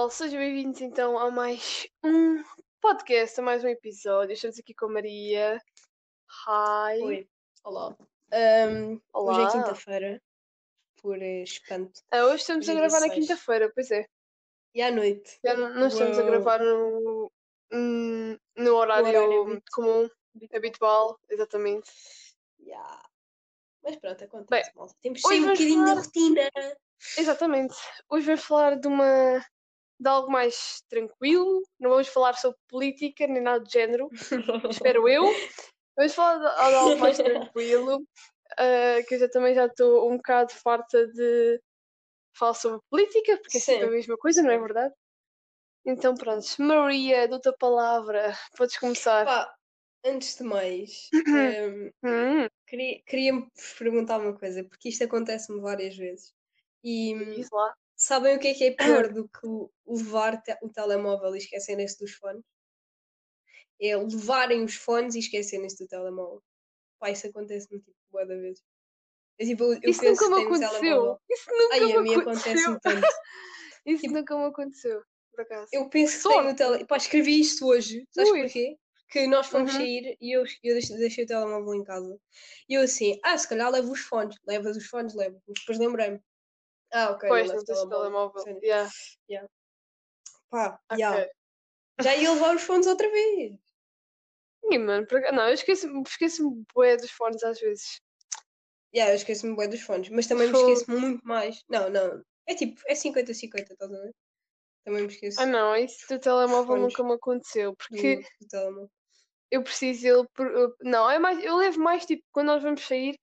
pessoal, sejam bem-vindos então a mais um podcast, a mais um episódio. Estamos aqui com a Maria. Hi. Oi, olá. Ahm, Olá. Hoje é quinta-feira, por espanto. Ah, hoje estamos a gravar na 16. quinta-feira, pois é. E à noite. Já não, não estamos a gravar no, hum, no horário, horário habitual. comum, habitual, exatamente. Yeah. Mas pronto, acontece, Bem. Temos um bocadinho falar- de rotina. Exatamente. Hoje vamos falar de uma de algo mais tranquilo. Não vamos falar sobre política nem nada do género. espero eu. Vamos falar de, de algo mais tranquilo, ah, que eu já também já estou um bocado farta de falar sobre política, porque é sempre a mesma coisa, não é verdade? Então pronto, Maria, dou-te a palavra, podes começar. Pá, antes de mais, ahm, Hum, queria, queria perguntar uma coisa, porque isto acontece-me várias vezes. E diz lá. Sabem o que é que é pior do que levar te- o telemóvel e esquecerem-se dos fones? É levarem os fones e esquecerem-se do telemóvel. Pá, isso acontece-me tipo bué da vez. É tipo, eu, Isso penso nunca me que aconteceu. telemóvel. Isso nunca Ai, a me mim aconteceu. acontece-me tanto. Isso tipo- nunca me aconteceu, por acaso. Eu penso que tenho o Sorte. telemóvel. Pá, escrevi isto hoje. Sabes Ui. porquê? Que nós fomos Uhum. sair e eu, eu deixei, deixei o telemóvel em casa. E eu assim, ah, se calhar levo os fones. Levas os fones, levo. Mas depois lembrei-me. Ah, ok. Pois, não não tens telemóvel. Yeah, Pá, já. Já ia levar os fones outra vez. Ih, mano, por acaso- não, eu esqueço-me esqueço bué dos fones às vezes. Já, eu esqueço-me bem dos fones, mas também me esqueço muito mais. Não, não. É tipo, é 50-50, estás a ver? Também me esqueço Ah não, isso do telemóvel fones nunca me aconteceu, porque telemóvel. eu preciso ele por, não, é mais, eu levo mais tipo quando nós vamos sair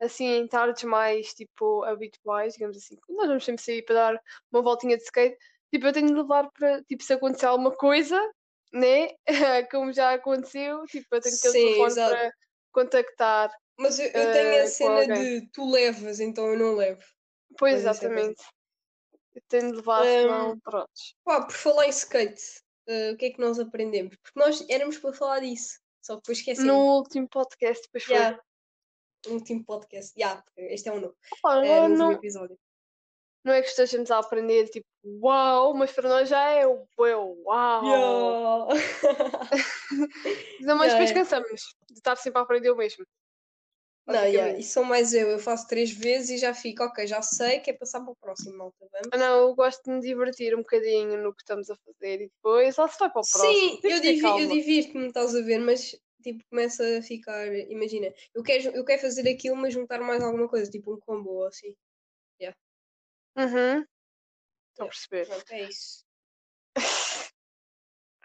assim em tardes mais tipo habituais, digamos assim, nós vamos sempre sair para dar uma voltinha de skate, tipo eu tenho de levar para tipo se acontecer alguma coisa, né? Como já aconteceu, tipo eu tenho que ter o Sim, telefone exato. para contactar. Mas eu, eu eh, tenho a com cena de tu levas, então eu não levo. Pois Mas é exatamente. Eu tenho de levar, Hum, senão prontos. Pá, por falar em skate, eh, o que é que nós aprendemos? Porque nós éramos para falar disso, só que depois esquecemos. No último podcast depois foi. Yeah. Um último podcast. Yeah, este é um novo. É agora no não, episódio. não é que estejamos a aprender tipo uau, mas para nós já é o uau. Não, mas Yeah, depois yeah. cansamos de estar sempre a aprender o mesmo. Não, yeah, isso sou mais eu. Eu faço três vezes e já fico, ok, já sei que é passar para o próximo, malta. Vamos. Ah, Não, eu gosto de me divertir um bocadinho no que estamos a fazer e depois lá se vai para o próximo. Sim, eu, divi eu divirto-me, estás a ver, mas tipo, começa a ficar. Imagina, eu quero, eu quero fazer aquilo, mas juntar mais alguma coisa, tipo um combo ou assim. Uhum. Estou a Yeah. perceber. Pronto, é isso.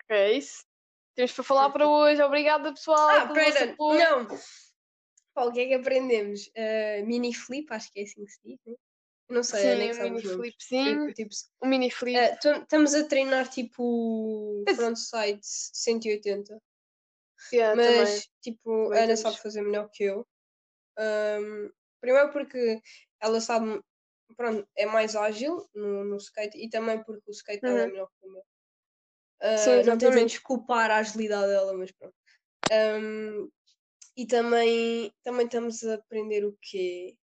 É isso. Temos para falar para hoje. Obrigada, pessoal. Ah, pera, não! Pá, o que é que aprendemos? Uh, mini flip, acho que é assim que se diz, né? Não sei, nem Sim, que um sabe mini nomes. flipzinho. Tipo, tipo, Um mini flip. uh, tam- estamos a treinar tipo Esse- frontside 180. Yeah, mas também. tipo, Também a Ana sabe fazer melhor que eu. Ahm, primeiro porque ela sabe, pronto, é mais ágil no, no skate e também porque o skate dela é Uhum. melhor que o meu. Ah, Sim, não exatamente. tentando desculpar a agilidade dela, mas pronto. Ahm, e também, também estamos a aprender o quê?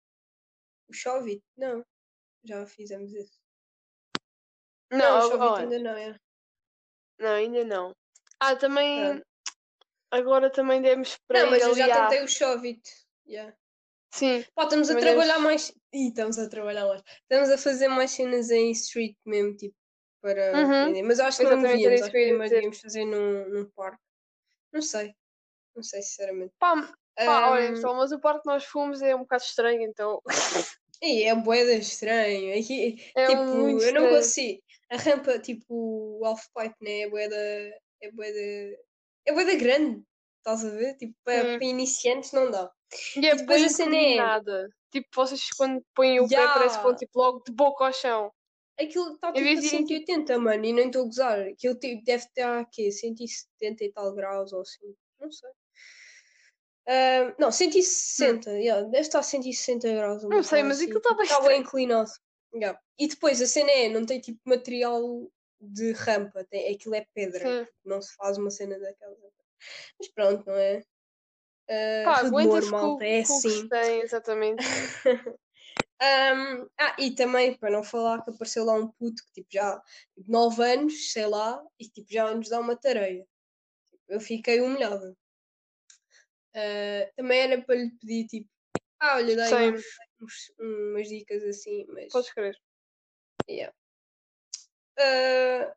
O Shovit? Não, já fizemos isso. Não, Não, o ainda não é. não, ainda não. Ah, também. Pronto. Agora também demos para Não, mas eu já tentei o Shovit. Yeah. Sim, Pá, estamos a trabalhar mais. Ih, estamos a trabalhar mais. Estamos a fazer mais cenas em street mesmo, tipo, para Uhum. Mas eu acho que não Exatamente, era devíamos. Acho que eu devíamos fazer num, num parque. Não sei. Não sei, sinceramente. pá, pá olha, pessoal, mas o parque que nós fomos é um bocado estranho, então. ih, é boeda estranho. É que, É tipo, eu não consigo. A rampa, tipo, o half-pipe, né? É boeda. É boeda. É boeda grande. Estás a ver? Tipo, para, Sim. para iniciantes não dá. E é E depois a cena é- inclinada. Tipo, vocês quando põem o pé parece que vão tipo, logo de boca ao chão. Aquilo está tipo a vez de irem, 180, mano, e nem estou a gozar. Aquilo tipo, deve estar aqui, 170 e tal graus ou assim. Não sei. Ah, não, 160, yeah, deve estar a 160 graus. Hum. Não sei, mas aquilo está bem Está bem inclinado. Yeah. E depois a cena é, não tem tipo material de rampa, tem, aquilo é pedra. Sim. Não se faz uma cena daquela. Mas pronto, não é? Ah, Pá, aguenta-se com, é com assim. tem, exatamente. Um, ah, e também, para não falar, que apareceu lá um puto que tipo já tipo, 9 anos, sei lá, e tipo já nos dá uma tareia. Eu fiquei humilhada. Uh, também era para lhe pedir tipo, ah, olha, dá uns, umas dicas assim, mas. Podes crer. Yeah. Uh,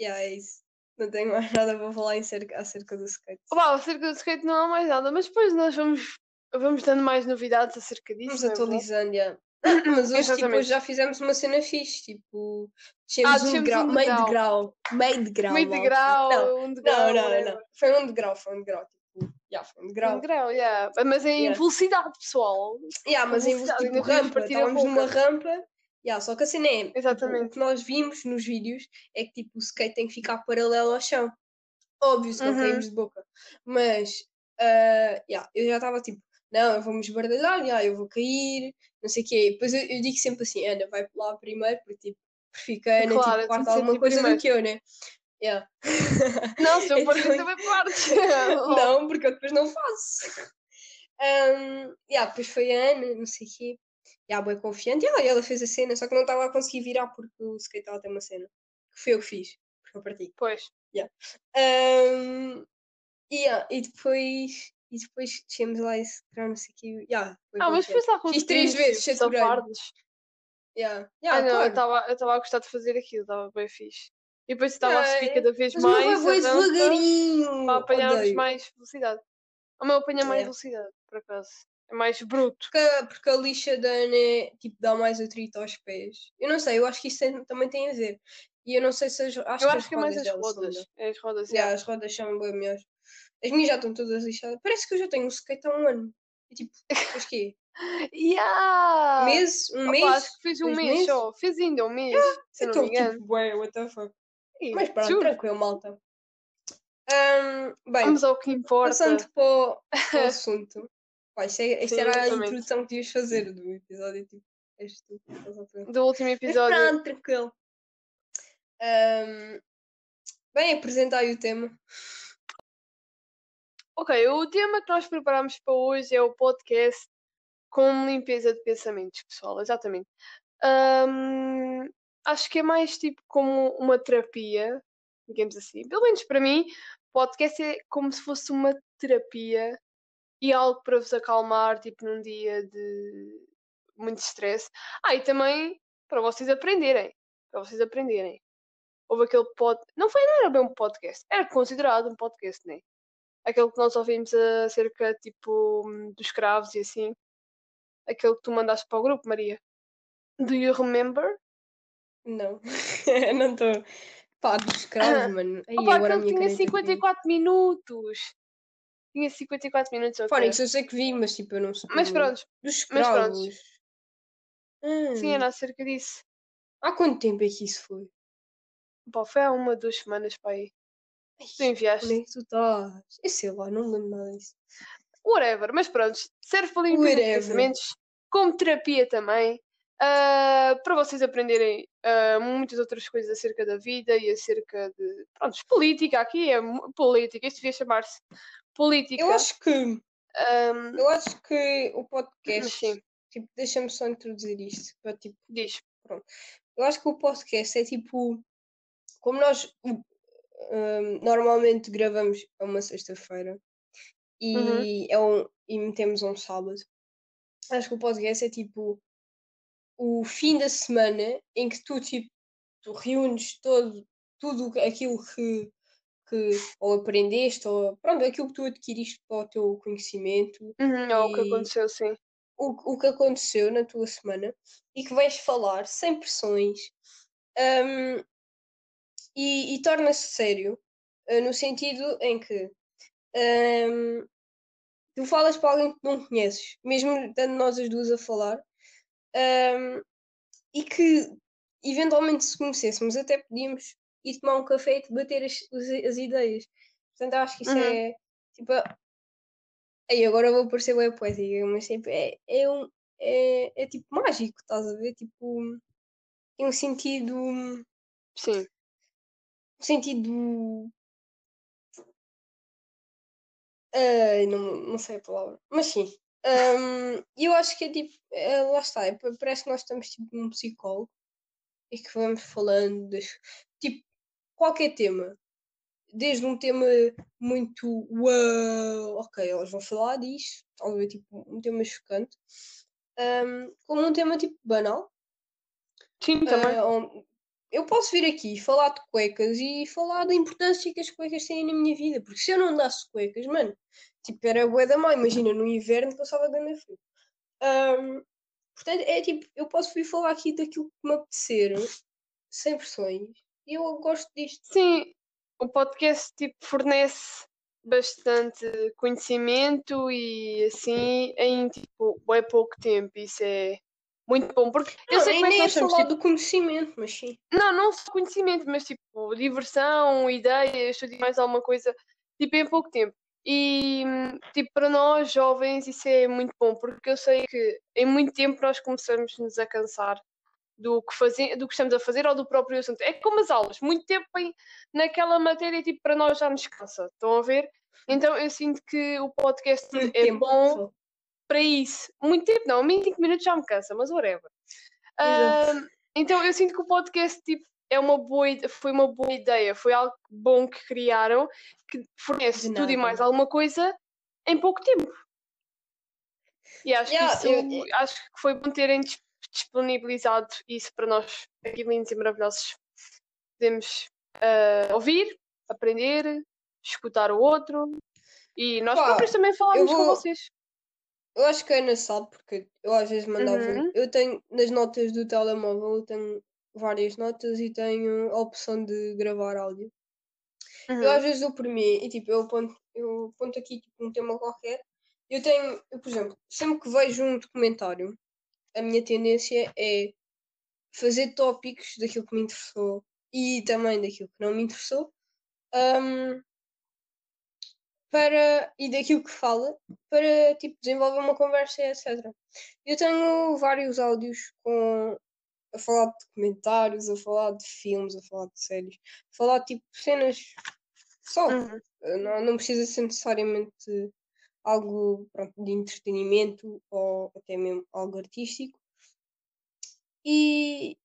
yeah, é isso. Não tenho mais nada para falar acerca, acerca do skate. Opa, acerca do skate não há mais nada, mas depois nós vamos, vamos dando mais novidades acerca disso. Vamos é atualizando, yeah. Mas hoje tipo, já fizemos uma cena fixe, tipo, descemos ah, um degrau, um meio degrau, meio degrau. Meio degrau, não, um degrau. Não, não, não, Foi um degrau, foi um degrau, tipo, yeah, foi um degrau. Um degrau, yeah. Mas em yeah. velocidade, pessoal. Yeah, mas em tipo, rampa, estávamos numa rampa Yeah, só que a cena é, Exatamente. o que nós vimos nos vídeos é que tipo, o skate tem que ficar paralelo ao chão. Óbvio, se não uhum. caímos de boca. Mas uh, yeah, eu já estava tipo, não, eu vou me esbardalhar, yeah, eu vou cair, não sei o quê. Depois eu, eu, digo sempre assim, Ana, vai lá primeiro, porque tipo, prefiro que a Ana claro, tipo, parte alguma coisa primeiro. do que eu, né? Yeah. Não, se eu for então... também parte. não, porque eu depois não faço. Um, yeah, depois foi a Ana, não sei o quê e a boa confiante. E ela, ela fez a cena, só que não estava a conseguir virar porque o skate tem uma cena. Que foi eu que fiz, porque eu parti. Pois. Yeah. Um, yeah, e depois. E depois descemos lá esse grau, não sei o que. Yeah, ah, mas depois lá com Fiz três vezes, sem Yeah. Yeah, ah, não, claro. eu estava a gostar de fazer aquilo, estava bem fixe. E depois estava a subir cada vez mais. Mas devagarinho. Para apanharmos mais velocidade. O meu apanha mais velocidade, por acaso. É mais bruto. Porque, porque a lixa da Ana tipo, dá mais atrito aos pés. Eu não sei, eu acho que isso tem, também tem a ver. E eu não sei se as, acho eu que acho que é mais as rodas. É as rodas, yeah, As rodas são bem melhores. As minhas já estão todas lixadas. Parece que eu já tenho um skate há um ano. E tipo, mas quê? yeah! Mês? Um Opa, mês? Acho que fiz um mês meses? só. Fiz ainda um mês. Yeah, se não me engano. Tipo, ué, what the fuck. mas pronto, tranquilo, malta. Bem, Vamos ao que importa. Passando para o, para o assunto. Pá, isto, é, isto Sim, era a introdução que ias fazer do episódio. Tipo, és tu, do último episódio. Mas pronto, tranquilo. Um, bem, apresentai o tema. Ok, o tema que nós preparamos para hoje é o podcast com limpeza de pensamentos, pessoal, exatamente. Um, acho que é mais tipo como uma terapia, digamos assim. Pelo menos para mim, podcast é como se fosse uma terapia e algo para vos acalmar, tipo num dia de muito stress. Ah, e também para vocês aprenderem. Para vocês aprenderem. Houve aquele pod. Não foi, não era bem um podcast. Era considerado um podcast, né? Aquele que nós ouvimos acerca, tipo, dos escravos e assim. Aquele que tu mandaste para o grupo, Maria. Do you remember? Não. não estou. Pá, dos escravos, mano. Aí, Opa, agora aquele tinha 54 minutos. Tinha 54 minutos. Okay. Fónix, eu sei que vi, mas tipo, eu não sei. Mas pronto. Dos. Mas hum. Sim, era acerca disso. Há quanto tempo é que isso foi? Pá, foi há uma, duas semanas para aí. Ai, tu enviaste. Onde é que tu estás? Eu sei lá, não lembro nada disso. Whatever, mas pronto. Serve para limpar pensamentos, como terapia também. Uh, para vocês aprenderem uh, muitas outras coisas acerca da vida e acerca de pronto, política. Aqui é política, isto devia chamar-se política. Eu acho que um, eu acho que o podcast tipo, deixa-me só introduzir isto para tipo. Diz. Pronto. Eu acho que o podcast é tipo como nós um, normalmente gravamos a uma sexta-feira e, uhum. é um, e metemos um sábado. Acho que o podcast é tipo o fim da semana em que tu tipo tu reúnes todo, tudo aquilo que que ou aprendeste, ou pronto, aquilo que tu adquiriste para o teu conhecimento. Uhum, ou o que aconteceu, sim. O, o que aconteceu na tua semana e que vais falar sem pressões um, e, e torna-se sério uh, no sentido em que um, tu falas para alguém que não conheces, mesmo estando nós as duas a falar, um, e que eventualmente se conhecêssemos até podíamos e tomar um café e debater as, as ideias. Portanto, acho que isso uhum. é tipo. Aí agora vou parecer bem poética, mas tipo, é, é, um, é, é tipo mágico, estás a ver? Tipo, tem um sentido. Sim. Um sentido. Uh, não, não sei a palavra, mas sim. Um, E eu acho que é tipo, é, lá está, é, pa- parece que nós estamos tipo num psicólogo e que vamos falando das, qualquer tema. Desde um tema muito uau, ok, eles vão falar disto, talvez tipo um tema chocante, um, como um tema tipo banal. Sim, também. On- eu posso vir aqui falar de cuecas e falar da importância que as cuecas têm na minha vida, porque se eu não andasse cuecas, mano, tipo, era bué da má, imagina, no inverno passava grande frio. Ahm, portanto, é tipo, eu posso vir falar aqui daquilo que me apetecer, sem pressões, e eu gosto disto. Sim, o podcast tipo, fornece bastante conhecimento e assim em tipo bem pouco tempo. Isso é muito bom. Porque eu Não, sei nem, como é que nem é nós falar tipo, do conhecimento, mas sim. Não, não só conhecimento, mas tipo diversão, ideias, tudo mais alguma coisa, tipo em pouco tempo. E tipo, para nós jovens isso é muito bom, porque eu sei que em muito tempo nós começamos nos a cansar do que, faze- do que estamos a fazer ou do próprio assunto. É como as aulas, muito tempo em- naquela matéria, tipo, para nós já nos cansa. Estão a ver? Então eu sinto que o podcast Muito é tempo, bom para isso. Muito tempo, não, a mim 5 minutos já me cansa, mas whatever. Ahm, então eu sinto que o podcast tipo, é uma boa, foi uma boa ideia, foi algo bom que criaram, que fornece tudo e mais alguma coisa em pouco tempo. E acho Yeah, que isso eu- acho que foi bom terem disponibilizado isso para nós, aqui lindos e maravilhosos. Podemos ah, ouvir, aprender, escutar o outro e nós Pá, próprios também falarmos com vou- vocês. Eu acho que a Ana sabe, porque eu às vezes mandava. Uhum. Eu tenho nas notas do telemóvel, eu tenho várias notas e tenho a opção de gravar áudio. Eu Uhum. às vezes dou por mim e tipo, eu aponto, eu aponto aqui tipo, um tema qualquer. Eu tenho, eu, por exemplo, sempre que vejo um documentário, a minha tendência é fazer tópicos daquilo que me interessou e também daquilo que não me interessou. hum, para, e daquilo que fala para tipo, desenvolver uma conversa etc. Eu tenho vários áudios com a falar de documentários, a falar de filmes, a falar de séries, a falar de tipo cenas só. Uhum. Não, não precisa ser necessariamente algo pronto, de entretenimento ou até mesmo algo artístico. E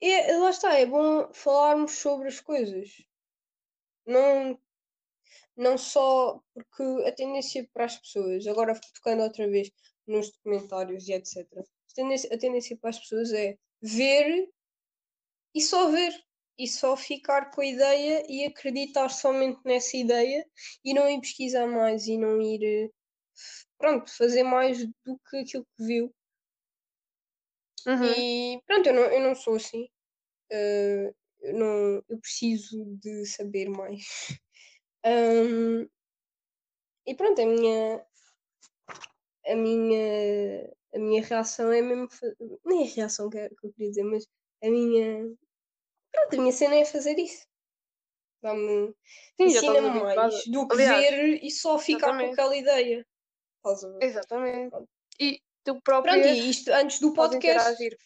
é, lá está, é bom falarmos sobre as coisas. Não, não só porque a tendência para as pessoas, agora tocando outra vez nos documentários e etc. A tendência, a tendência para as pessoas é ver e só ver. E só ficar com a ideia e acreditar somente nessa ideia e não ir pesquisar mais e não ir eh, pronto, fazer mais do que aquilo que viu. Uhum. E pronto, eu não, eu não sou assim. Eh, eu, não, eu preciso de saber mais. Ahm, e pronto, a minha a minha a minha reação é mesmo nem a reação que eu queria dizer, mas a minha pronto, a minha cena é fazer isso. Dá-me ensina-me mais do que Aliás, ver e só ficar com exatamente. aquela ideia. Estás a ver? Exatamente. Pronto. E tu próprio Pronto, e isto antes do podcast. interagir.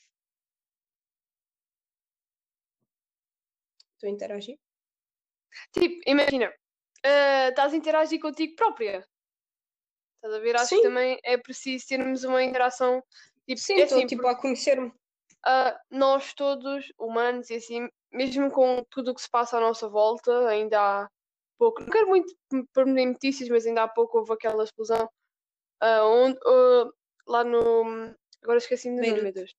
Estou a interagir? Tipo, imagina, ah, estás a interagir contigo própria. Estás a ver? Acho Sim. que também é preciso termos uma interação. Tipo, Sim, é estou assim, tipo a conhecer-me. ah, nós todos, humanos e assim, mesmo com tudo o que se passa à nossa volta, ainda há pouco, não quero muito em notícias, mas ainda há pouco houve aquela explosão ah, onde, ah, lá no. Agora esqueci-me do nome, meu. Deus.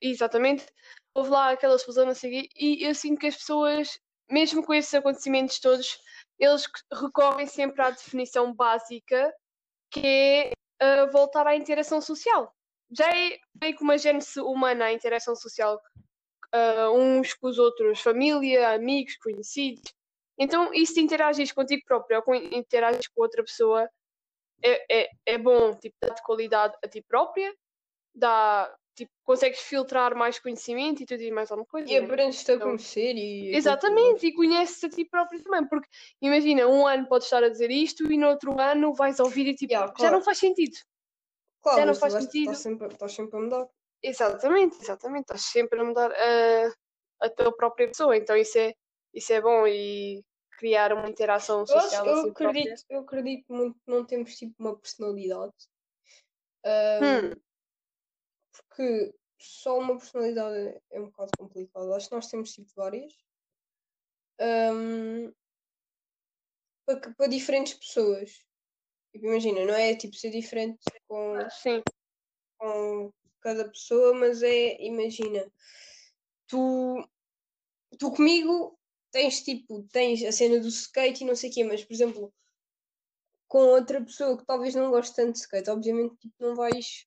Exatamente. Houve lá aquela explosão, o quê, e eu sinto que as pessoas, mesmo com esses acontecimentos todos, eles recorrem sempre à definição básica, que é ah, voltar à interação social. Já é meio que uma gênese humana a interação social, ah, uns com os outros, família, amigos, conhecidos. Então, isso de interagir contigo próprio ou interagir com outra pessoa é, é, é bom, tipo, dá-te qualidade a ti própria, dá, tipo, consegues filtrar mais conhecimento e tudo e mais alguma coisa. E né? aprendes-te a Então, conhecer e. Exatamente, e conheces a ti próprio também, porque imagina, um ano podes estar a dizer isto e no outro ano vais ouvir e tipo, Yeah, já claro. não faz sentido. Claro, já não faz sentido. Estás sempre, estás sempre a mudar. Exatamente, exatamente, estás sempre a mudar a, a tua própria pessoa, então isso é, isso é bom e criar uma interação Eu, acho, social eu, assim própria. acredito, eu acredito muito que não temos tipo uma personalidade. Ahm, Hum. Porque só uma personalidade é um bocado complicado. Acho que nós temos tipo várias. Ahm, para, que- para diferentes pessoas. Tipo, imagina, não é tipo ser diferente com, Sim. com cada pessoa, mas é, imagina, tu, tu comigo tens tipo, tens a cena do skate e não sei o quê, mas por exemplo, com outra pessoa que talvez não goste tanto de skate, obviamente tipo, não vais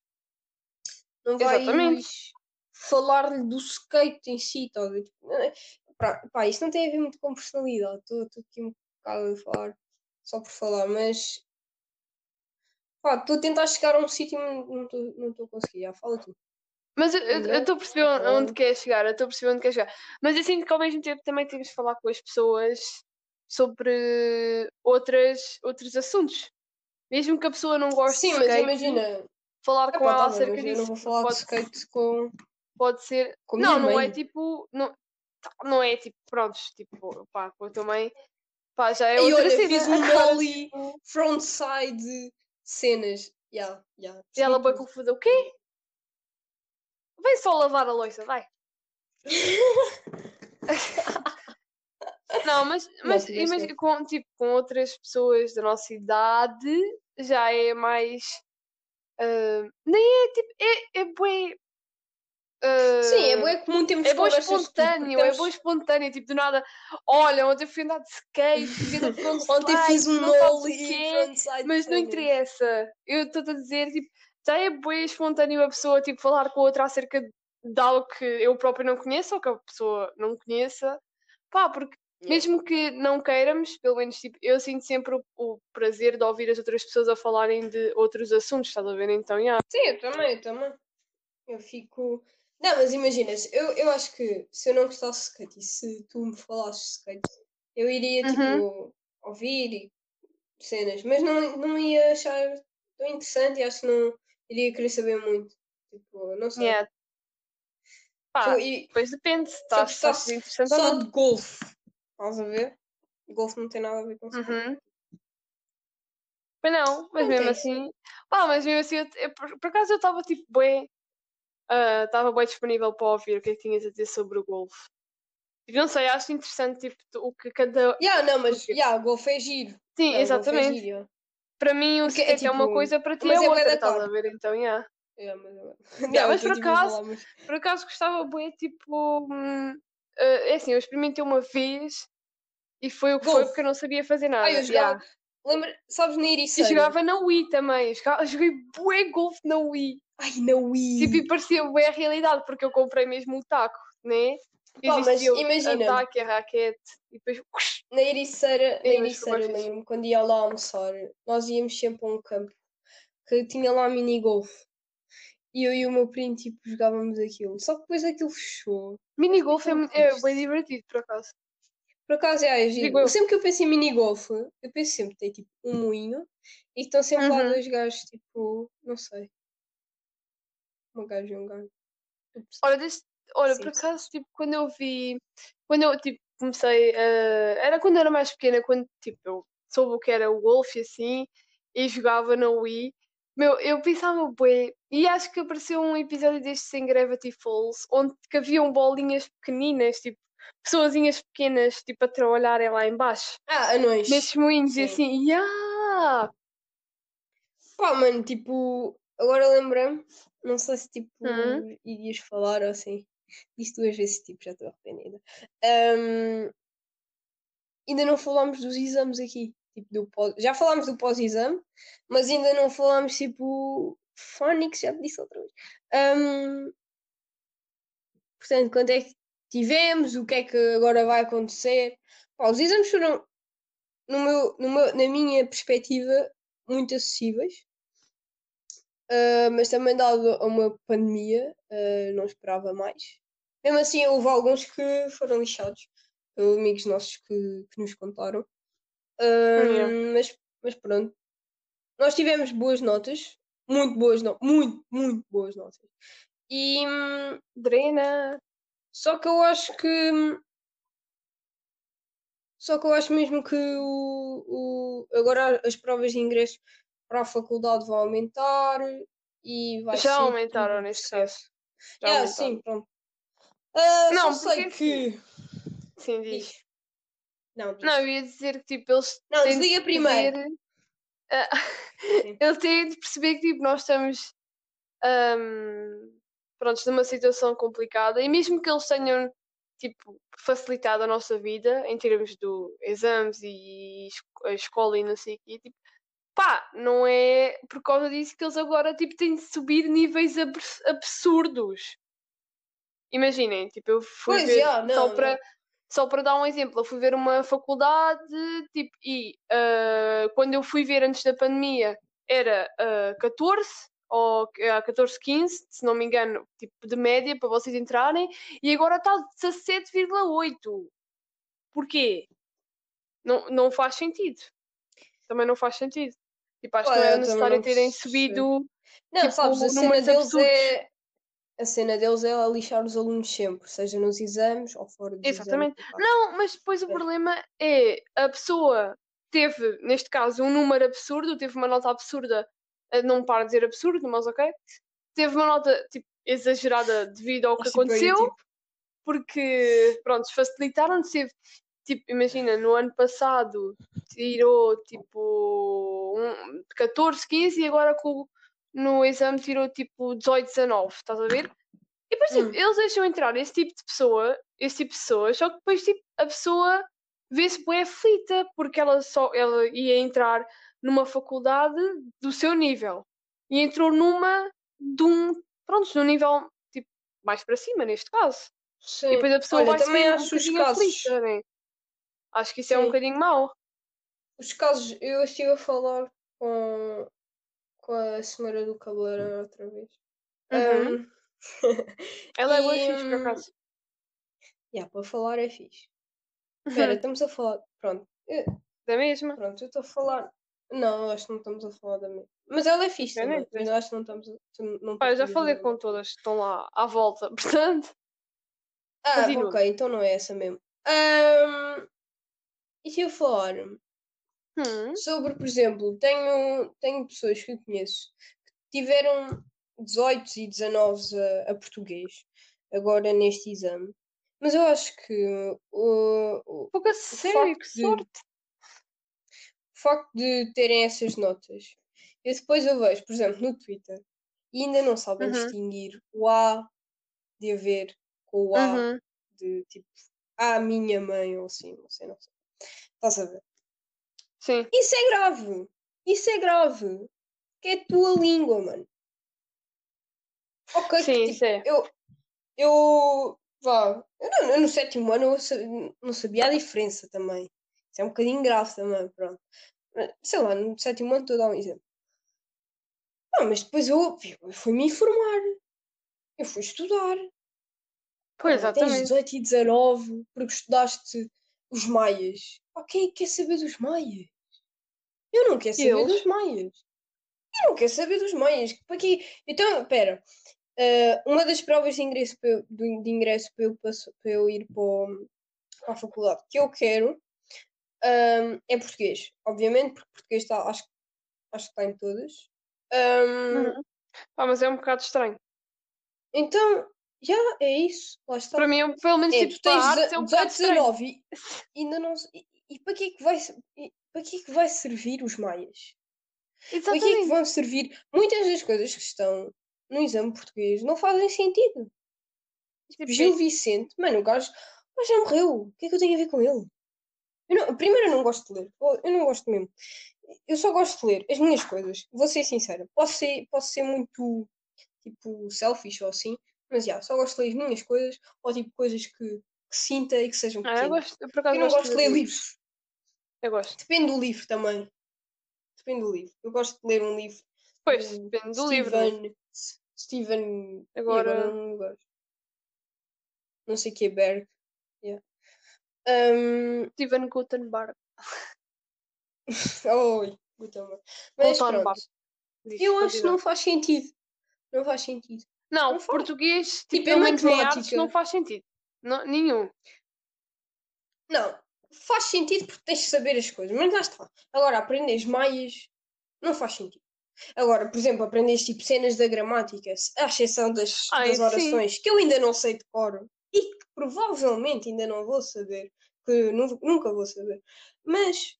não vais falar-lhe do skate em si, tá? a ver? Tipo, pá, pá, isso não tem a ver muito com personalidade, estou aqui um bocado a falar só por falar, mas pá, a tentar chegar a um sítio e não estou não a conseguir, já fala tu. Mas eu- Não, estou a perceber não onde, quer chegar, eu estou a perceber onde quer chegar. Mas eu sinto que ao mesmo tempo também temos de falar com as pessoas sobre outras, outros assuntos. Mesmo que a pessoa não goste Sim, de mas skate, imagina, falar com epá, ela tá acerca mas eu não disso. vou falar Pode, de skate com, pode ser. com a minha Não, não mãe. é tipo. Não, tá, não é tipo, prontos, tipo, pá, com a tua mãe. Pá, já é E outra olha, cena. fiz um tipo, frontside cenas. Yeah, yeah, E ela percebi vai confusa. O quê? Vem só lavar a louça, vai. Não, mas, mas tiveste imagina, com, tipo, com outras pessoas da nossa idade já é mais. ah, nem é tipo. É, é bué. Ah, Sim, é bem comum termos é bom espontâneo, é temos- bom espontâneo, tipo, do nada, olha, ontem fui andar de skate, fiz frontside, Ontem fiz um quê, frontside mas não interessa. Eu estou a dizer, tipo, já é bem espontâneo a pessoa, tipo, falar com a outra acerca de algo que eu próprio não conheço ou que a pessoa não conheça. Pá, porque Yeah. mesmo que não queiramos, pelo menos, tipo, eu sinto sempre o, o prazer de ouvir as outras pessoas a falarem de outros assuntos, estás a ver? Então, já. Sim, eu também, eu também. Eu fico. Não, mas imagina, se- eu, eu acho que se eu não gostasse de skate e se tu me falasses de skate, eu iria Uhum. tipo ouvir e cenas, mas não, não ia achar tão interessante e acho que não iria querer saber muito. Tipo, não sei. Yeah. Pá, Tu- e depois depende se estás, estás gostasse interessante só de golfe, estás a ver? Golfe não tem nada a ver com skate. Uhum. Pois não, mas Não mesmo tem. assim. Pá, mas mesmo assim, eu, eu- por, por acaso eu estava tipo bem. Estava bem disponível para ouvir o que é que tinhas a dizer sobre o golfe. Tipo, Não sei, acho interessante tipo, o que cada. Yeah, não, mas Porque- yeah, golfe é giro. Sim, é exatamente. giro, yeah. Para mim, o Porque é skate é uma tipo- coisa, para ti mas é é outra, estás a ver? Então, yeah. Yeah, mas, eu- Yeah, mas eu por acaso- falar, mas- Por acaso gostava bem, tipo. hum, eh, é assim, eu experimentei uma vez e foi o que foi Golfe. porque eu não sabia fazer nada. Ah, eu yeah. jogava. Lembra, sabes na Ericeira? jogava na Wii também. Jogava, joguei bué golfe na Wii. Ai, na Wii. Tipo, e parecia bem a realidade, porque eu comprei mesmo o taco, né? Pá, mas imagina. ataque, a raquete, e depois... Na Ericeira, na Ericeira lembro-me, quando ia lá almoçar, nós íamos sempre a um campo que tinha lá mini-golf. E eu e o meu primo, tipo, jogávamos aquilo. Só que depois aquilo fechou. Minigolf é, é bem divertido, por acaso. Por acaso, é, é giro. Sempre que eu penso em mini-golf, eu penso sempre que tem, tipo, um moinho e que estão sempre lá Uhum. dois gajos, tipo, não sei. Uma gaja e um gajo. Olha, deste- olha Sim, por sim. acaso, tipo, quando eu vi... Quando eu, tipo, comecei a... Era quando eu era mais pequena, quando, tipo, eu soube o que era o golfe e assim, e jogava na Wii. Meu, eu pensava, bué, e acho que apareceu um episódio destes em Gravity Falls, onde que haviam bolinhas pequeninas, tipo, pessoazinhas pequenas, tipo, a trabalharem lá em baixo. Ah, anões. nesses moinhos e Sim. assim, yeah! Pá, mano, tipo, agora lembrei-me, não sei se tipo Hum. irias falar ou assim. Disse duas vezes, tipo, já estou arrependida. Ahm, ainda não falámos dos exames aqui. Tipo, do pós... Já falámos do pós-exame, mas ainda não falámos tipo Phonics, já te disse outra vez. Ahm, portanto, quando é que tivemos, o que é que agora vai acontecer? Pá, os exames foram, no meu, no meu, na minha perspectiva, muito acessíveis. Uh, mas também dado a uma pandemia, uh, não esperava mais. Mesmo assim, houve alguns que foram lixados pelos amigos nossos que, que nos contaram. Uh, Yeah. mas, mas pronto, nós tivemos boas notas, muito boas notas, muito, muito boas notas. E hum, Drena! só que eu acho que só que eu acho mesmo que o, o, agora as provas de ingresso para a faculdade vão aumentar e vai Já aumentaram neste caso. Já É, aumentaram. sim, pronto. Ah, Não, sei que. Sim, diz. Não, diz. Não, eu ia dizer que tipo, eles Não, têm de desliga primeiro. perceber- eles têm de perceber que tipo, nós estamos ahm, prontos, numa situação complicada e mesmo que eles tenham tipo, facilitado a nossa vida em termos do exames e a escola e não sei o quê, tipo, pá, não é por causa disso que eles agora tipo, têm de subir níveis abs- absurdos. Imaginem, tipo, eu fui Pois, ver já, só não, para não. só para dar um exemplo, eu fui ver uma faculdade, tipo, e ah, quando eu fui ver antes da pandemia era ah, 14 ou ah, 14, 15, se não me engano, tipo de média para vocês entrarem, e agora está 17,8. Porquê? Não, não faz sentido. Também não faz sentido. Tipo, acho que Olha, não também necessário não terem subido. Não, tipo, sabes, a cena deles absurdos. é. A cena deles é lixar os alunos sempre, seja nos exames ou fora dos Exatamente. pá. Não, mas depois o Pois. problema é a pessoa teve, neste caso, um número absurdo, teve uma nota absurda, não para de dizer absurdo, mas ok. Teve uma nota tipo, exagerada devido ao que tipo, aí, aconteceu, tipo, porque pronto, facilitaram teve, tipo, imagina, no ano passado tirou tipo um, 14, 15 e agora com, no exame tirou tipo 18, 19, estás a ver? E depois tipo, Hum. eles deixam entrar esse tipo de pessoa, esse tipo de pessoas, só que depois tipo, a pessoa vê-se bem aflita porque ela só ela ia entrar numa faculdade do seu nível e entrou numa de um, pronto, de um nível tipo mais para cima neste caso. sim. E depois a pessoa Olha, vai também ver um acho os casos. aflita, né? Acho que isso é um Sim. bocadinho mau. Os casos, eu estive a falar com, com a senhora do cabeleireiro outra vez. Uhum. Ahm, Ela é boa e, fixe, por hum, acaso. yeah, para falar é fixe. Espera, estamos a falar. Pronto, eu- Da mesma. pronto, eu estou a falar. Não, acho que não estamos a falar da mesma. Mas ela é fixe. Mas eu acho que não estamos a. Não Pá, eu já falei com todas que estão lá à volta, portanto. Ah, Continua. ok, então não é essa mesmo. Ahm, e se eu falar Hum, sobre, por exemplo, tenho, tenho pessoas que eu conheço que tiveram 18 e 19 a, a português agora neste exame. Mas eu acho que o, o, pouca sério, que de- sorte. o facto de terem essas notas, e depois eu vejo, por exemplo, no Twitter, e ainda não sabem Uhum. distinguir o A de haver com o A Uhum. de tipo, a minha mãe ou assim, não sei, não sei. Estás a ver? Sim. Isso é grave! Isso é grave! Que é a tua língua, mano. Ok, que, Sim, tipo, é. eu, eu, vá, eu, não- eu no sétimo ano eu sa- não sabia a diferença também. Isso é um bocadinho grave também, pronto. Sei lá, no sétimo ano estou a dar um exemplo. Não, mas depois eu, eu fui-me informar. Eu fui estudar. Pois, Ah, Tens exatamente. 18 e 19 porque estudaste os maias. Ok, quer saber dos maias? Eu não quero saber eles? dos maias. Eu não quero saber dos maias. Para quê? Então, espera. Ah, uma das provas de ingresso para eu, de ingresso para eu, para eu ir para, o- para a faculdade que eu quero ahm, é português. Obviamente, porque português está, acho, acho que está em todas. Ahm, Uhum. Pá, mas é um bocado estranho. Então, já é isso. Lá está. Para mim, pelo menos, É, tipo, tens arte é um bocado 18, estranho. 19 e ainda não. E, e para que é que vai, para que é que vai servir os maias? Para que é que Exatamente. vão servir? Muitas das coisas que estão no exame português não fazem sentido. Tipo, Gil Vicente, mano, o gajo, gajo já morreu. O que é que eu tenho a ver com ele? Eu não- primeiro, eu não gosto de ler. Eu eu não gosto mesmo. Eu só gosto de ler as minhas coisas. Vou ser sincera. Posso ser, posso ser muito, tipo, selfish ou assim. Mas, já, só gosto de ler as minhas coisas. Ou, tipo, coisas que, que sinta e que sejam Ah, eu, gosto, eu Eu não gosto de ler livros. Eu gosto. Depende do livro também. Depende do livro. Eu gosto de ler um livro. Pois, depende do livro. né? Steven. Steven. e Agora- agora não gosto. Não sei o que é Berg. Yeah. Um, Steven Gutenberg. Oi, Gutenberg. Mas pronto. Eu acho que não faz sentido. Não faz sentido. Não, não português, tipo, Tipo, artes, matemática. não faz sentido. Não, nenhum. Não, faz sentido porque tens de saber as coisas, mas lá está. Agora, aprendes maias não faz sentido. Agora, por exemplo, aprendeste tipo cenas da gramática, à exceção das, Ai, das sim. orações, que eu ainda não sei de cor e que provavelmente ainda não vou saber, que nu- nunca vou saber. Mas,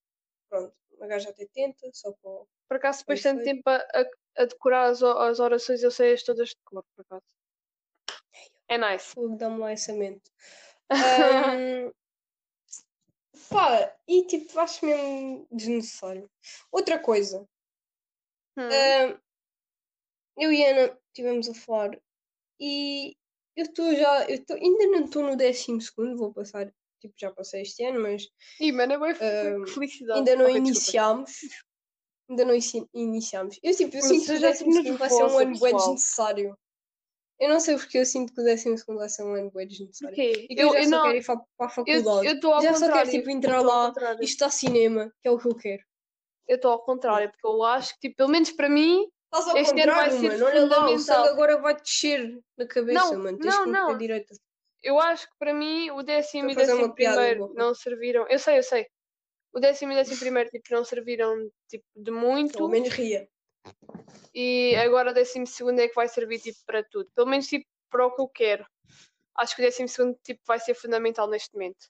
pronto, uma gaja até tenta, só para. o- Por acaso, depois de tanto tempo a, a- a decorar as, as orações, eu sei as todas de cor, por acaso. É nice. Vou dar-me lá essa mente. Ahm, pá, e tipo, acho mesmo desnecessário. Outra coisa, Hum. eu e Ana estivemos a falar e eu estou já, eu tô, ainda não estou no décimo segundo, vou passar, tipo, já passei este ano, mas Ih, mano, é bem ahm, felicidade. ainda não iniciámos. Ainda não inici- iniciámos. Eu, tipo, eu sinto que eu o décimo segundo vai ser um ano bué desnecessário. Eu não sei porque eu sinto que o décimo segundo vai ser um ano bué desnecessário. Porquê? E que eu, Eu, já eu só não. quero ir para a Eu faculdade. eu estou ao já só quero contrário. tipo eu entrar lá contrário. e estudar cinema, que é o que eu quero. Eu estou ao contrário, porque eu acho que, tipo, pelo menos para mim, Estás ao Este ano vai contrário, ser mano. Olha lá, o sangue agora vai descer na cabeça, Não, mano. Tens não, não. direita. eu acho que para mim o décimo e Estou fazer décimo primeiro não serviram. Eu sei, eu sei. O décimo e décimo primeiro tipo, não serviram tipo, de muito. Pelo menos ria. E agora o décimo segundo é que vai servir tipo, para tudo. Pelo menos tipo, para o que eu quero. Acho que o décimo segundo tipo, vai ser fundamental neste momento.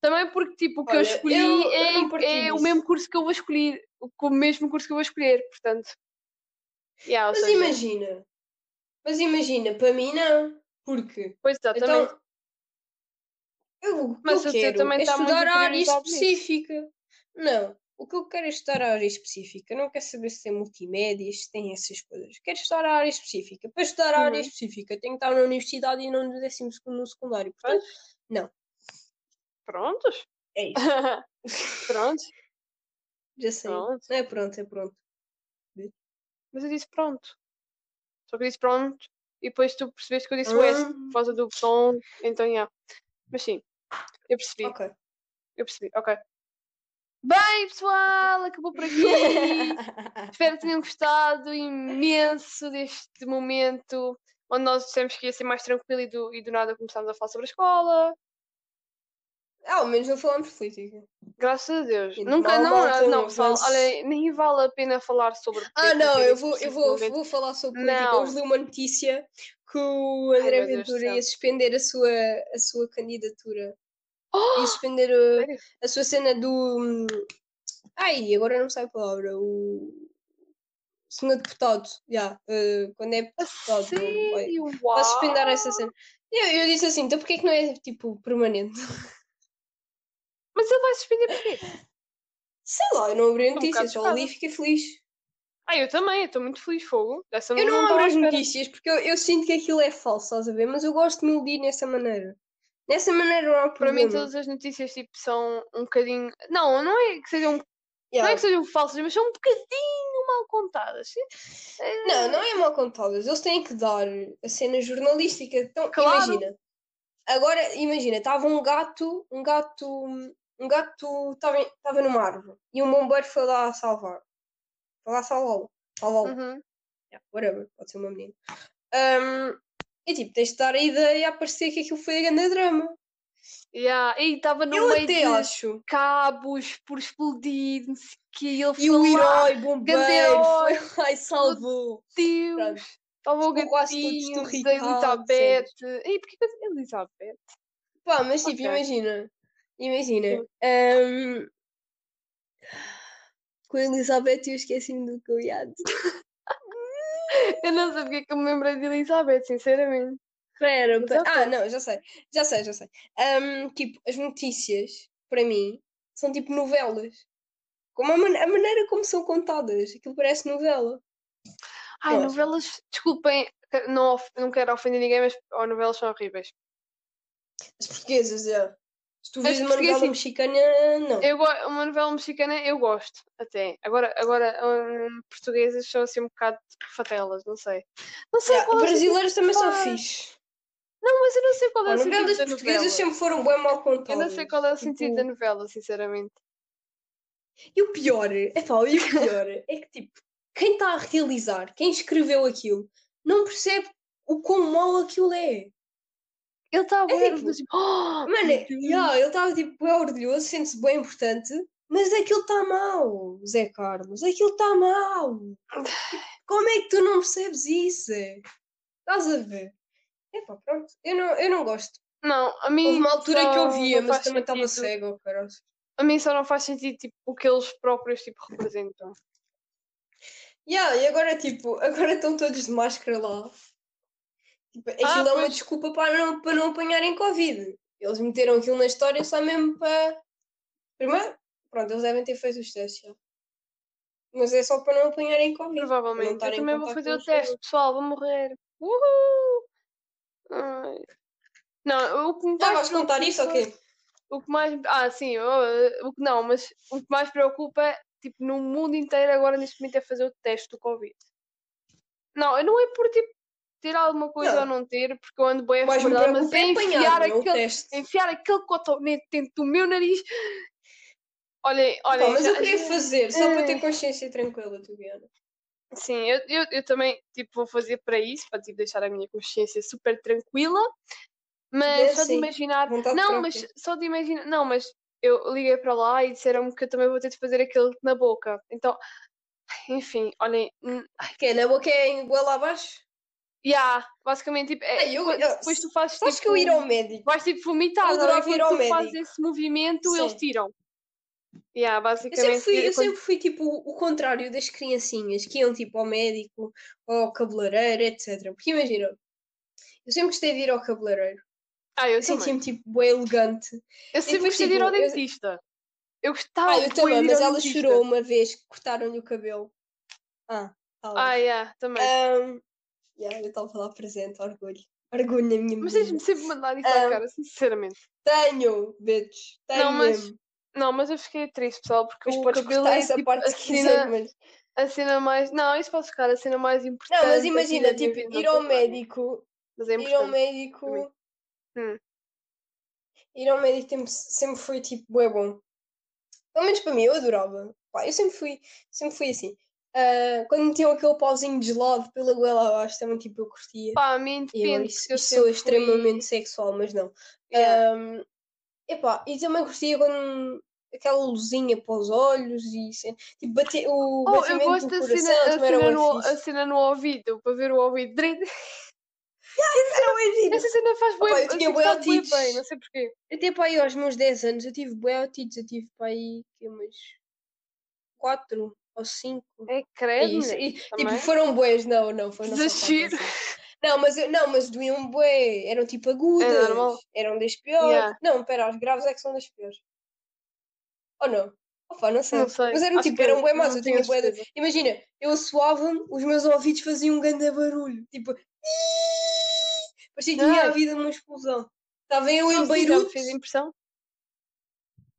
Também porque tipo, o que eu Olha, escolhi eu- eu é, partilho é o mesmo curso que eu vou escolher. O, mesmo curso que eu vou escolher, portanto. Yeah, Mas seja, imagina. Mas imagina, para mim não. Porque. Pois exatamente. Então. Eu, Mas eu quero também é muito estudar a área específica. Não. O que eu quero é estudar a área específica. Não quero saber se tem multimédias, se tem essas coisas. Quero estudar a área específica. Para estudar a área Uhum. específica, tenho que estar na universidade e não no décimo segundo no secundário. Portanto, Prontos? é isso. Prontos? Já sei. Pronto. Não é pronto, é pronto. Mas eu disse pronto. Só que eu disse pronto. E depois tu percebeste que eu disse o S Ah. por causa do tom. Então, yeah. Mas sim, eu percebi. Ok. Eu percebi, ok. Bem, pessoal, acabou por aqui. Espero que tenham gostado imenso deste momento onde nós dissemos que ia ser mais tranquilo e do, e do nada começámos a falar sobre a escola. Ah, ao menos não falamos de política. Graças a Deus. E Nunca, não, não, não vamos- olha, nem vale a pena falar sobre Ah, não, eu vou, eu vou, vou falar sobre política. Não. Hoje li uma notícia que o Ai, André do Ventura ia suspender a sua, a sua candidatura. Oh, Ia suspender a, sério? a sua cena do. Ai, agora não sai a palavra. O senhor deputado. Já, eh, quando é deputado. não vai- sério? Vai Uau! suspender essa cena. Eu, eu disse assim, então porquê que não é tipo permanente? Mas ele vai suspender porquê? Sei lá, eu não abri a um notícia, só li e fiquei feliz. Ah, eu também, eu estou muito feliz, fogo. Dessa Eu não estava abro as notícias porque eu, eu sinto que aquilo é falso, estás a ver? Mas eu gosto de me iludir nessa maneira. Nessa maneira não há Para mim, todas as notícias tipo, são um bocadinho. Não, não é que sejam, não Yeah. é que sejam falsas, mas são um bocadinho mal contadas. É- Não, não é mal contadas. Eles têm que dar a cena jornalística. Então, Claro. imagina. Agora, imagina, estava um gato, um gato, um gato estava estava numa árvore e um bombeiro foi lá salvar. Foi lá salvá-lo. Salvá-lo. Uhum. Yeah, whatever, pode ser uma menina. Um, e tipo, tens de dar a ideia a parecer que aquilo foi a grande drama. Yeah. E estava no Eu meio até de acho. cabos por explodir, não sei o quê, e ele E o herói bombeiro herói. foi lá e salvou. Deus, estava o Ficou quase todos gatinho da Elizabeth. E porquê que a Elizabeth? Pá, mas tipo, Ok. imagina. Imagina. Um, com a Elizabeth eu esqueci-me do que eu ia dizer. Eu não sei porque é que eu me lembrei de Elizabeth, sinceramente. Pera. Ah, não, já sei. Já sei, já sei. Um, tipo, as notícias, para mim, são tipo novelas. Como a, man- a maneira como são contadas. Aquilo parece novela. Ai, Eu acho. novelas, desculpem, não, não quero ofender ninguém, mas oh, novelas são horríveis. As portuguesas, já. Se tu vês uma novela portuguesas- mexicana, não. Eu, uma novela mexicana eu gosto, até. Agora, agora hum, portuguesas são assim um bocado fatelas, não sei. Não sei qual é o sentido- brasileiras também são fixe. Não, mas eu não sei qual é o sentido novelas da portuguesas novela. sempre foram bem mal contadas. Eu não sei qual é o sentido da Tipo, novela, sinceramente. E o pior, é pá, e o pior é que tipo, quem está a realizar, quem escreveu aquilo, não percebe o quão mal aquilo é. Ele está a ver, tipo, tipo, oh, Mano, yeah, ele estava tipo bem orgulhoso, sente-se bem importante, Mas aquilo está mal, Zé Carlos, aquilo está mal. Como é que tu não percebes isso? Estás a ver? Epá, pronto, eu não, eu não gosto. Não, a mim. Houve uma altura que eu via, mas também estava cego, oh, caralho. A mim só não faz sentido tipo, o que eles próprios tipo, representam. Yeah, e agora, tipo, agora estão todos de máscara lá. Tipo, aquilo Ah, é uma desculpa para não, para não apanharem Covid. Eles meteram aquilo na história só mesmo para. Primeiro, pronto, eles devem ter feito os testes. já. Mas é só para não apanharem Covid. Provavelmente. Eu também vou fazer o teste, pessoal, vou morrer. Uhul! Ai. Não, o que me vais contar isso ou quê? O que mais. Ah, sim, eu- o que não, mas o que mais preocupa, tipo, no mundo inteiro agora neste momento é fazer o teste do Covid. Não, não é por tipo ter alguma coisa Não. ou não ter, porque eu ando bem afordada, mas é é enfiar é aquele, enfiar aquele cotonete dentro do meu nariz. Olhem, olhem. Pá, mas eu queria fazer, só para ter Eh. consciência tranquila, tu Biana. Sim, eu, eu, eu também tipo, vou fazer para isso, para tipo, deixar a minha consciência super tranquila. Mas É, só de sim, imaginar. vontade Não, mas própria. só de imaginar. Não, mas eu liguei para lá e disseram-me que eu também vou ter de fazer aquele na boca. Então, enfim, olhem. hum, Que é, na boca é em goela abaixo? Yeah, basicamente, tipo, é, eu- eu- depois tu fazes Sabes tipo, que eu ir ao médico? vais tipo vomitar, eu adorava ir quando ao tu fazes médico. esse movimento, eles Sim. tiram. Yeah, Eu basicamente. sempre fui, eu quando- sempre fui tipo o contrário das criancinhas que iam tipo ao médico ou ao cabeleireiro, etc. Porque imagina, eu sempre gostei de ir ao cabeleireiro. Ah, eu Eu também. sentia-me tipo bem elegante. Eu sempre depois, gostei de ir ao tipo, eu- dentista. Eu gostava Ah, eu também, mas ao ela dentista. chorou uma vez que cortaram-lhe o cabelo. Ah, tá lá. Ah, yeah, também. Ahm, yeah, eu estava lá presente, orgulho. Orgulho na minha Mas tens-me sempre mandar isso à Ah. cara, sinceramente. Tenho, bitch. Tenho Não, mas mesmo. Não, mas eu fiquei triste, pessoal, porque Mas o cabelo é essa tipo, parte a, se quiser, cena, mas... a cena mais. Não, isso posso ficar, a cena mais importante. Não, mas aqui imagina, tipo, ir ao médico, Mas é ir ao médico... Hum. Ir ao médico sempre foi, tipo, bué bom. Pelo menos para mim, eu adorava. Pá, eu sempre fui, sempre fui assim. Ah, quando metiam aquele pauzinho de gelado pela goela abaixo, também, tipo, eu curtia. Pá, a mim eu depende. isso, eu isso sou extremamente sexual, mas não. Fui... Yeah. Ahm, epá, e também curtia quando aquela luzinha para os olhos e assim, tipo, bate, o Oh, eu gosto do da coração cena, a, cena bem no, a cena no ouvido, para ver o ouvido direito. Bem giro. Essa cena faz Opa, bué, eu tinha otites. bem, não sei porquê. Até para aí aos meus 10 anos eu tive bué otites, eu tive para aí que umas 4 ou 5. É É credo, mulher, E, tipo, foram bués, não, não, foi Exagero. quatro, assim. Não, mas, não, mas doíam bué, eram tipo agudas, É normal. eram das piores. Yeah. Não, pera, as graves é que são das piores. Ou não? Opa, não sei. Não sei. Mas eram Acho tipo, eram bué más, eu tinha bué de... Imagina, eu suava-me, os meus ouvidos faziam um grande barulho. Tipo... Parecia que tinha Ah. havido uma explosão. Estava eu em Beirute. fez impressão.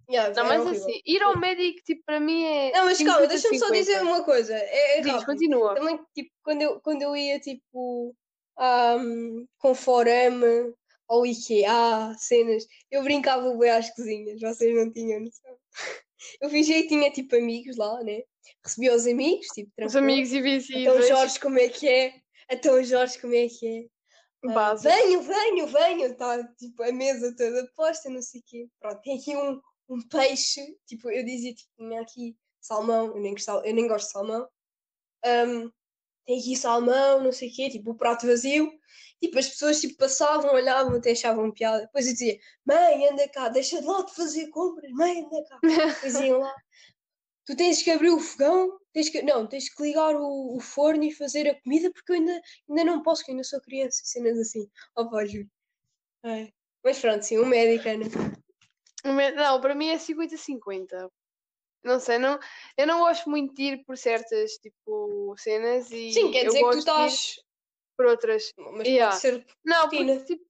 Yeah, Não, mas horrível. assim, ir ao médico, tipo, para mim é. Não, mas calma, 50, deixa-me só 50. dizer uma coisa. É, é Diz, continua. Também, tipo, quando eu, quando eu ia, tipo, um, com Forama ou IKEA, cenas, eu brincava bem às cozinhas, vocês não tinham noção. Eu fingia que tinha, tipo, amigos lá, né? Recebia os amigos, tipo, Os tranquilo. amigos Então, invisíveis. Jorge, como é que é? Então, Jorge, como é que é? Ah, venho, venho, venho. Está, tipo, a mesa toda posta, não sei o quê. Pronto, tem aqui um, um peixe. Tipo, eu dizia, tipo, tinha aqui salmão. Eu nem, gosto, eu nem gosto de salmão. Ahm, tem aqui salmão, não sei o quê. Tipo, o prato vazio. Tipo, as pessoas, tipo, passavam, olhavam, até achavam piada. Depois eu dizia, mãe, anda cá, deixa de lá de fazer compras. Mãe, anda cá. Depois iam lá. Tu tens que abrir o fogão, tens que, não, tens que ligar o, o forno e fazer a comida porque eu ainda, ainda não posso, que ainda sou criança, cenas assim. Oh, pá, juro. Ai. Mas pronto, sim, um médico, Ana. Não, para mim é 50-50. Não sei, não, eu não gosto muito de ir por certas tipo, cenas e Sim, quer eu dizer que tu estás. por outras. Mas Yeah. pode ser. Não, Rotina. porque tipo,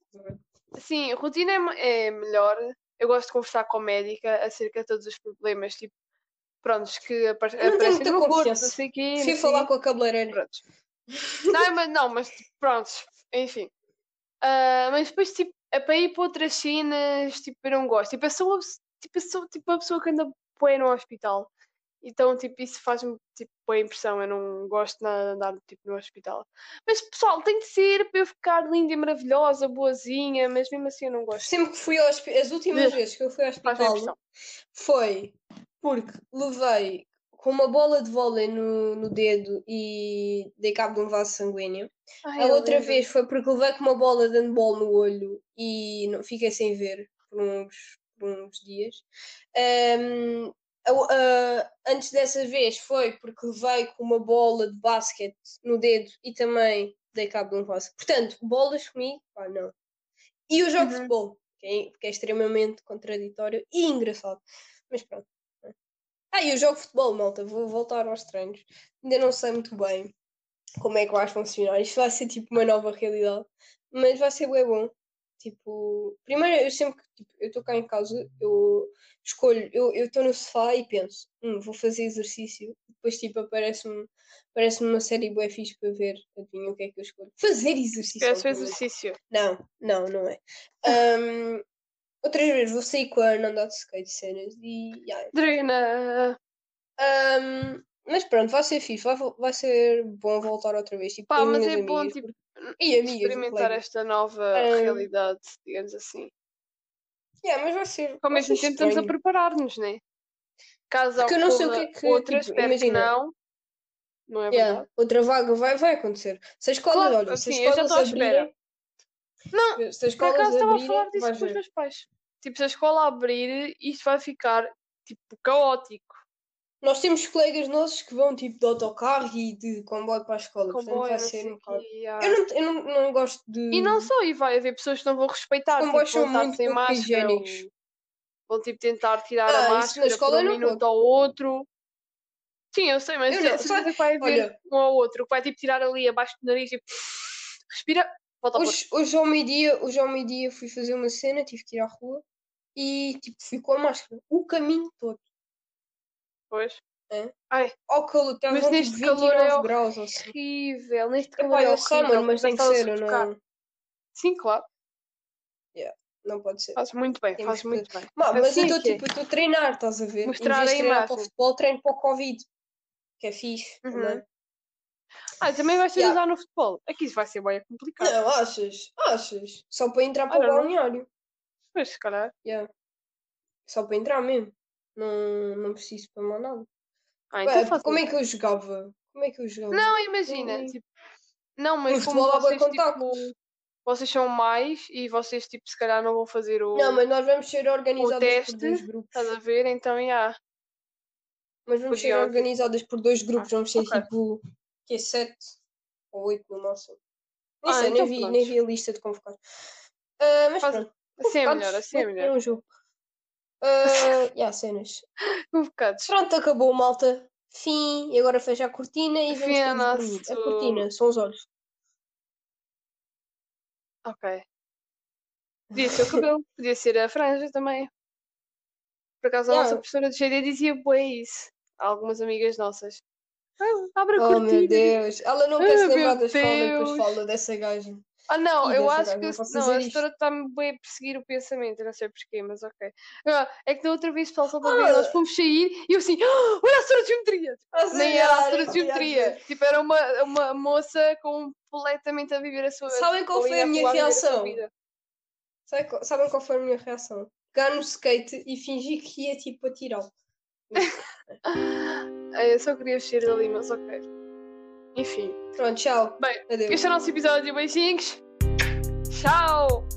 sim, rotina é, é melhor. Eu gosto de conversar com a médica acerca de todos os problemas, tipo, prontos, que apare não aparecem no corpo, não sei o quê. Fui não falar com a cabeleireira. Prontos. Não, mas, não, mas tipo, prontos, enfim. Ah, mas depois, tipo, é para ir para outras cenas, tipo, eu não gosto. Tipo, eu sou, tipo, eu sou tipo, a pessoa que anda bué no hospital. Então, tipo, isso faz-me, tipo, boa impressão. Eu não gosto nada de andar, tipo, no hospital. Mas, pessoal, tem de ser para eu ficar linda e maravilhosa, boazinha, mas mesmo assim eu não gosto. Sempre que fui ao hospital, as últimas vezes que eu fui ao hospital foi Porque levei com uma bola de vôlei no, no dedo e dei cabo de um vaso sanguíneo. Ai, A outra lembro. vez foi porque levei com uma bola de handball no olho e não, fiquei sem ver por uns, por uns dias. Ahm, a- a- antes dessa vez foi porque levei com uma bola de basquete no dedo e também dei cabo de um vaso. Portanto, bolas comigo, pá, não. E eu jogo Uhum. futebol, que é, que é extremamente contraditório e engraçado. Mas pronto. Ah, eu jogo futebol, malta. Vou voltar aos treinos. Ainda não sei muito bem como é que vai funcionar. Isto vai ser tipo uma nova realidade. Mas vai ser bem bom. Tipo, primeiro eu sempre que tipo, eu estou cá em casa, eu escolho, eu estou no sofá e penso, hum, vou fazer exercício. Depois tipo aparece-me aparece uma série bué fixe para ver. Adivinha o que é que eu escolho? Fazer exercício. O obviamente. exercício? Não, não, não é. Ahm, outras vezes vou sair com a Ana andar de skate cenas e yeah, Adriana, Ahm, mas pronto, vai ser fixe, vai, vai ser bom voltar outra vez. Tipo, pá, mas é bom amigas, tipo, e amigas, experimentar esta nova Ahm, realidade, digamos assim. Yeah, mas vai ser. Ao mesmo tempo estamos a preparar-nos, né? Caso Porque eu não sei o que é que, outra, tipo, imagina. não. Não é Yeah, outra vaga vai, vai acontecer. Se as escolas, Claro, olha, se as assim, já escolas estou à espera. abrirem. Não, se as Por acaso estava a falar disso com os meus pais. Tipo, se a escola abrir, isto vai ficar, tipo, caótico. Nós temos colegas nossos que vão tipo de autocarro e de comboio para a escola, portanto Comboio, vai não ser um bocado. Eu, não, eu não, não gosto de. E não só, e vai haver pessoas que não vão respeitar, Os tipo, comboios vão são muito sem máscara, ou higiênicos. vão tipo tentar tirar Ah, a isso na máscara escola por um minuto ao outro. Sim, eu sei, mas Eu não- certeza que vai haver olha- um ao outro, que vai tipo tirar ali abaixo do nariz e respira, volta a pôr. Hoje, hoje ao meio-dia, hoje ao meio-dia fui fazer uma cena, tive que ir à rua e tipo fui com a máscara o caminho todo. Pois. É. Ai, Ao calor, estavam mas neste 29 calor é graus assim. horrível, neste calor Epá, é sei, horrível. mas tem que ser, não, Sim, claro, não pode ser. fazes muito bem, fazes que- muito bem. Mas, mas Assim eu é estou é. tipo, estou a treinar, estás a ver? Mostrar a treinar para o futebol, treino para o Covid. Que é fixe Uhum. também. Ah, também vais de Yeah. usar no futebol. Aqui isso vai ser bem complicado. Não, achas? Achas? Só para entrar para o balneário. Pois, se calhar. Yeah. Só para entrar mesmo. Não, não preciso para mais nada. Ah, Ué, então faz como é que eu jogava? Como é que eu jogava? Não, imagina, Hum. tipo, não, mas como futebol há bué vocês, tipo, vocês são mais e vocês, tipo, se calhar não vão fazer o, Não, mas nós vamos ser organizadas teste, por dois grupos. estás a ver? Então, já. Mas vamos ser organizadas por dois grupos. Vamos ser ok. tipo. Que é sete ou oito no máximo. Nem Ah, sei, então nem, vi, pronto. nem vi a lista de convocados. Ah, mas Faz- pronto. Assim é melhor, assim é melhor. um jogo. Ah, yeah, cenas. Convocados. Pronto, acabou, malta. Fim. E agora fecha a cortina e vamos Fim a dormir. A nosso- cortina, são os olhos. Ok. Podia ser o cabelo, podia ser a franja também. Por acaso a Yeah. nossa professora de GD dizia bem isso. Há algumas amigas nossas. Ah, a Oh cortina. meu Deus. Ela não Ah, quer se meu lembrar da escola e depois fala dessa gaja. Ah, não, Ih, eu acho gaja, que não não, a setora está-me bem a perseguir o pensamento, eu não sei porquê, mas ok. Ah, É que da outra vez, pessoal, só para ver, Ah. nós fomos sair e eu assim, "Ah, olha a setora de geometria! Nem era a setora de geometria, tipo, era uma, uma moça completamente a viver a sua Sabem qual foi a minha reação? vida. Sabem qual foi a minha reação? Pegar no skate e fingir que ia tipo atirá-lo. eu só queria vestir ali mas ok. Enfim. Pronto, tchau. Bem, Adeus. este é o nosso episódio. Beijinhos. Tchau.